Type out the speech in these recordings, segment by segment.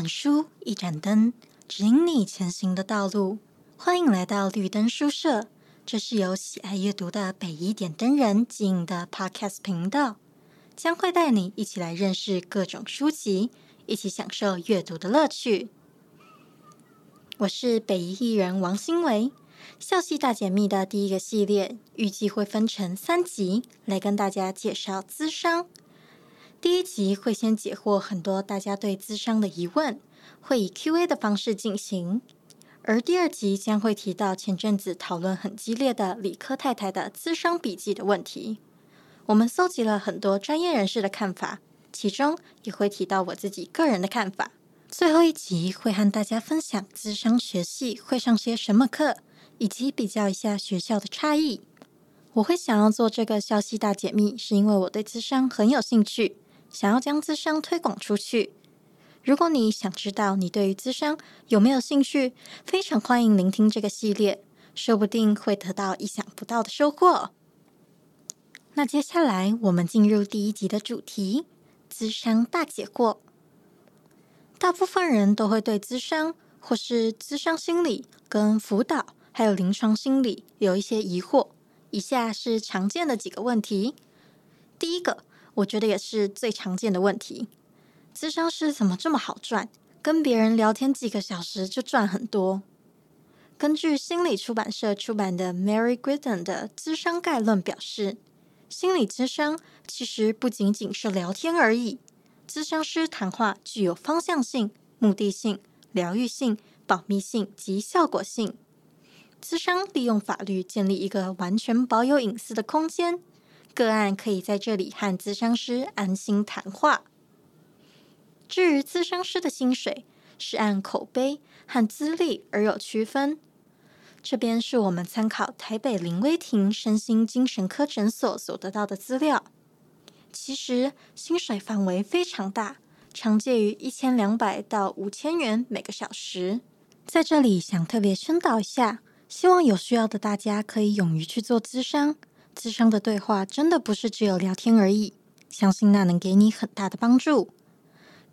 本书，一盏灯，指引你前行的道路。欢迎来到绿灯书社，这是由喜爱阅读的北一点灯人经营的 Podcast 频道，将会带你一起来认识各种书籍，一起享受阅读的乐趣。我是北一艺人王新维，校系大解密的第一个系列，预计会分成三集来跟大家介绍咨商。第一集会先解惑很多大家对咨商的疑问，会以 Q&A 的方式进行；而第二集将会提到前阵子讨论很激烈的理科太太的咨商笔记的问题。我们搜集了很多专业人士的看法，其中也会提到我自己个人的看法。最后一集会和大家分享咨商学系会上些什么课，以及比较一下学校的差异。我会想要做这个校系大解密，是因为我对咨商很有兴趣。想要将咨商推广出去。如果你想知道你对于咨商有没有兴趣，非常欢迎聆听这个系列，说不定会得到意想不到的收获。那接下来我们进入第一集的主题：咨商大解惑。大部分人都会对咨商或是咨商心理跟辅导还有临床心理有一些疑惑。以下是常见的几个问题。第一个。我觉得也是最常见的问题，咨商师怎么这么好赚？跟别人聊天几个小时就赚很多。根据心理出版社出版的 Mary Glidden 的《咨商概论》表示，心理咨商其实不仅仅是聊天而已。咨商师谈话具有方向性、目的性、疗愈性、保密性及效果性。咨商利用法律建立一个完全保有隐私的空间。个案可以在这里和咨商师安心谈话。至于咨商师的薪水，是按口碑和资历而有区分。这边是我们参考台北林威庭身心精神科诊所所得到的资料。其实薪水范围非常大，常介于一千两百到五千元每个小时。在这里想特别宣导一下，希望有需要的大家可以勇于去做咨商。咨商的对话真的不是只有聊天而已，相信那能给你很大的帮助。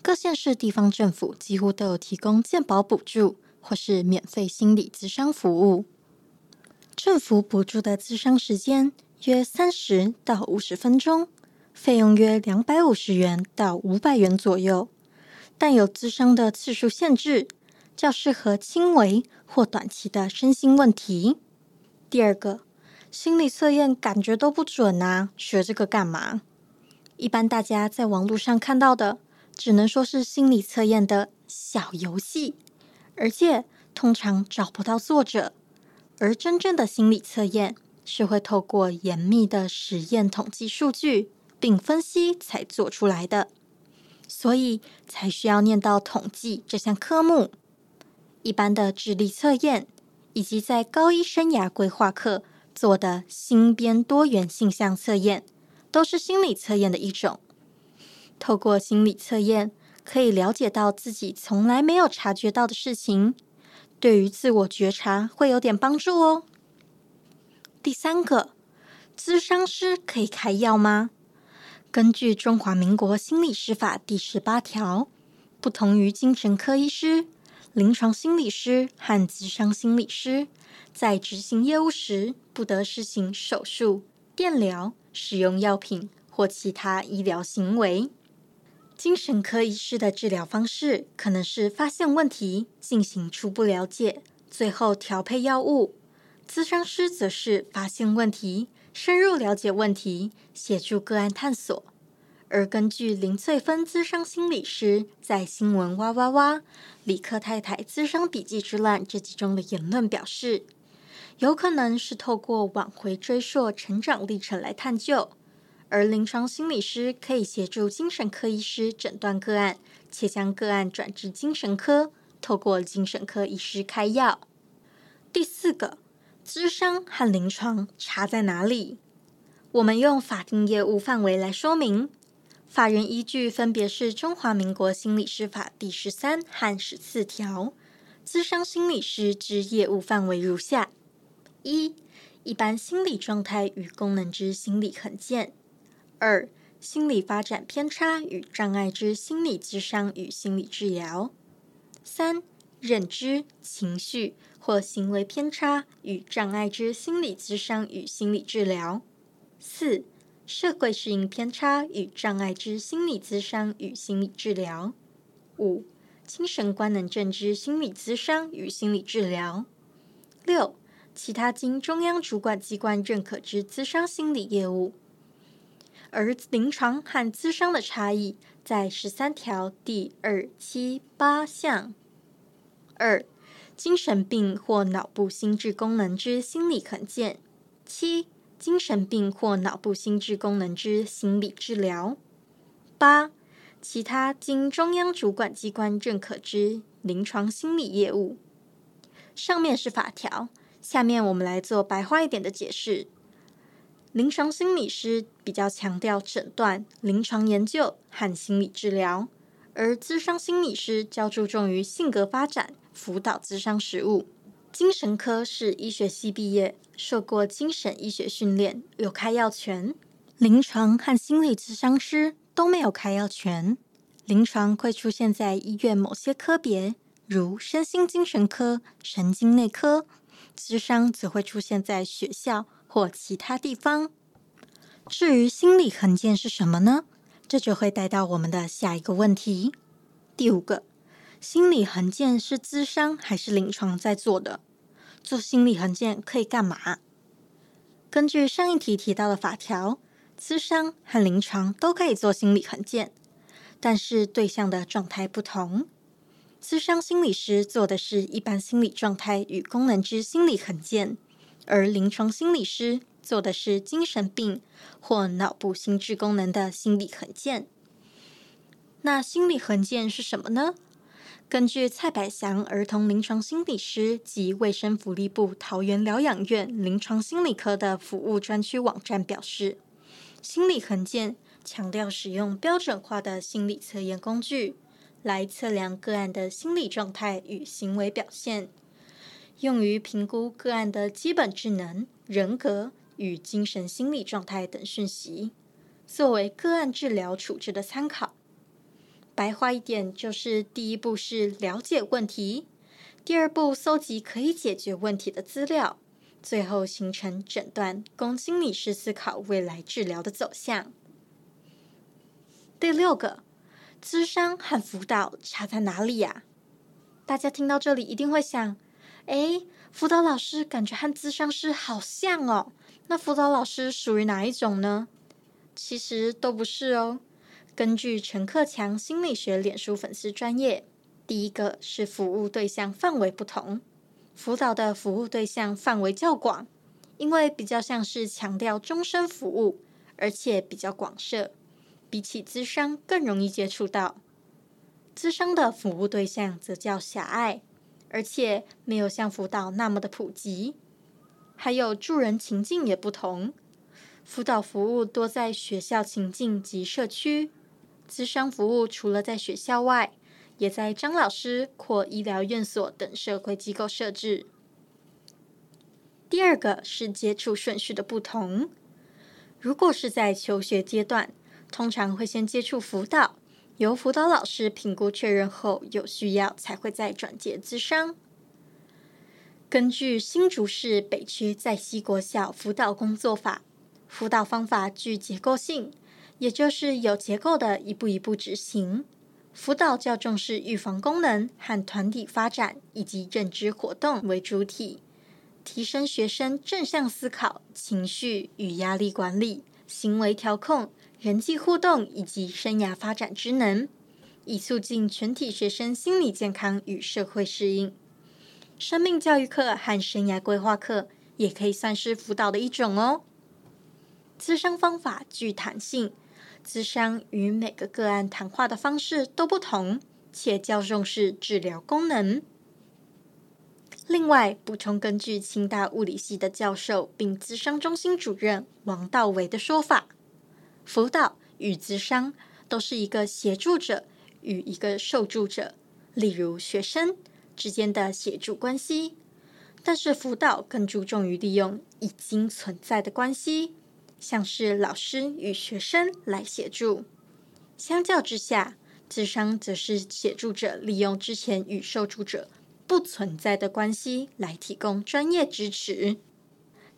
各县市地方政府几乎都有提供健保补助或是免费心理咨商服务。政府补助的咨商时间约三十到五十分钟，费用约两百五十元到五百元左右，但有咨商的次数限制，较适合轻微或短期的身心问题。第二个。心理测验感觉都不准啊，学这个干嘛？一般大家在网络上看到的，只能说是心理测验的小游戏，而且通常找不到作者。而真正的心理测验是会透过严密的实验统计数据并分析才做出来的，所以才需要念到统计这项科目。一般的智力测验以及在高一生涯规划课。做的新编多元性向测验，都是心理测验的一种。透过心理测验，可以了解到自己从来没有察觉到的事情，对于自我觉察会有点帮助哦。第三个，咨商师可以开药吗？根据《中华民国心理师法》第十八条，不同于精神科医师、临床心理师和咨商心理师。在执行业务时，不得施行手术、电疗、使用药品或其他医疗行为。精神科医师的治疗方式可能是发现问题，进行初步了解，最后调配药物。咨商师则是发现问题，深入了解问题，协助个案探索。而根据林翠芬咨商心理师在新闻哇哇哇、李克太太咨商笔记之乱这集中的言论表示。有可能是透过往回追溯成长历程来探究，而临床心理师可以协助精神科医师诊断个案，且将个案转至精神科，透过精神科医师开药。第四个，咨商和临床差在哪里？我们用法定业务范围来说明，法源依据分别是《中华民国心理师法》第十三和十四条，咨商心理师之业务范围如下。一、一般心理状态与功能之心理横见；二、心理发展偏差与障碍之心理咨商与心理治疗；三、认知、情绪或行为偏差与障碍之心理咨商与心理治疗；四、社会适应偏差与障碍之心理咨商与心理治疗；五、精神官能症之心理咨商与心理治疗；六、其他经中央主管机关认可之咨商心理业务。而临床和咨商的差异，在十三条第二、七、八项。二、精神病或脑部心智功能之心理衡鉴；七、精神病或脑部心智功能之心理治疗；八、其他经中央主管机关认可之临床心理业务。上面是法条，下面我们来做白话一点的解释。临床心理师比较强调诊断、临床研究和心理治疗，而咨商心理师较注重于性格发展。辅导咨商实务，精神科是医学系毕业，受过精神医学训练，有开药权。临床和心理咨商师都没有开药权。临床会出现在医院某些科别，如身心精神科、神经内科；咨商则会出现在学校或其他地方。至于心理衡鉴是什么呢？这就会带到我们的下一个问题，第五个。心理衡鉴是咨商还是临床在做的？做心理衡鉴可以干嘛？根据上一题提到的法条，咨商和临床都可以做心理衡鉴，但是对象的状态不同。咨商心理师做的是一般心理状态与功能之心理衡鉴，而临床心理师做的是精神病或脑部心智功能的心理衡鉴。那心理衡鉴是什么呢？根据蔡百祥儿童临床心理师及卫生福利部桃园疗养院临床心理科的服务专区网站表示，心理衡鉴强调使用标准化的心理测验工具来测量个案的心理状态与行为表现，用于评估个案的基本智能、人格与精神心理状态等讯息，作为个案治疗处置的参考。白话一点就是：第一步是了解问题，第二步搜集可以解决问题的资料，最后形成诊断，供心理师思考未来治疗的走向。第六个，咨商和辅导差在哪里呀？大家听到这里一定会想：哎，辅导老师感觉和咨商师好像哦，那辅导老师属于哪一种呢？其实都不是哦。根据陈克强心理学脸书粉丝专业，第一个是服务对象范围不同，辅导的服务对象范围较广，因为比较像是强调终身服务，而且比较广设，比起咨商更容易接触到。咨商的服务对象则较狭隘，而且没有像辅导那么的普及，还有助人情境也不同，辅导服务多在学校情境及社区。咨商服务除了在学校外，也在张老师或医疗院所等社会机构设置。第二个是接触顺序的不同。如果是在求学阶段，通常会先接触辅导，由辅导老师评估确认后有需要才会再转接咨商。根据新竹市北区在西国小辅导工作法，辅导方法具结构性。也就是有结构的一步一步执行，辅导较重视预防功能和团体发展以及认知活动为主体，提升学生正向思考、情绪与压力管理、行为调控、人际互动以及生涯发展之能，以促进全体学生心理健康与社会适应。生命教育课和生涯规划课也可以算是辅导的一种哦。咨商方法具弹性。咨商与每个个案谈话的方式都不同，且较重视治疗功能。另外，补充根据清大物理系的教授并咨商中心主任王道维的说法，辅导与咨商都是一个协助者与一个受助者，例如学生之间的协助关系，但是辅导更注重于利用已经存在的关系。像是老师与学生来协助，相较之下，智商则是协助者利用之前与受助者不存在的关系来提供专业支持。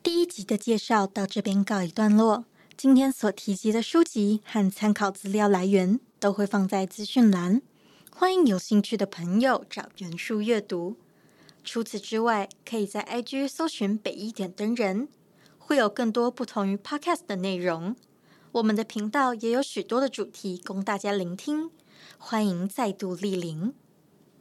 第一集的介绍到这边告一段落。今天所提及的书籍和参考资料来源都会放在资讯栏，欢迎有兴趣的朋友找原书阅读。除此之外，可以在 IG 搜寻北一点灯人，会有更多不同于 Podcast 的内容。我们的频道也有许多的主题供大家聆听，欢迎再度莅临。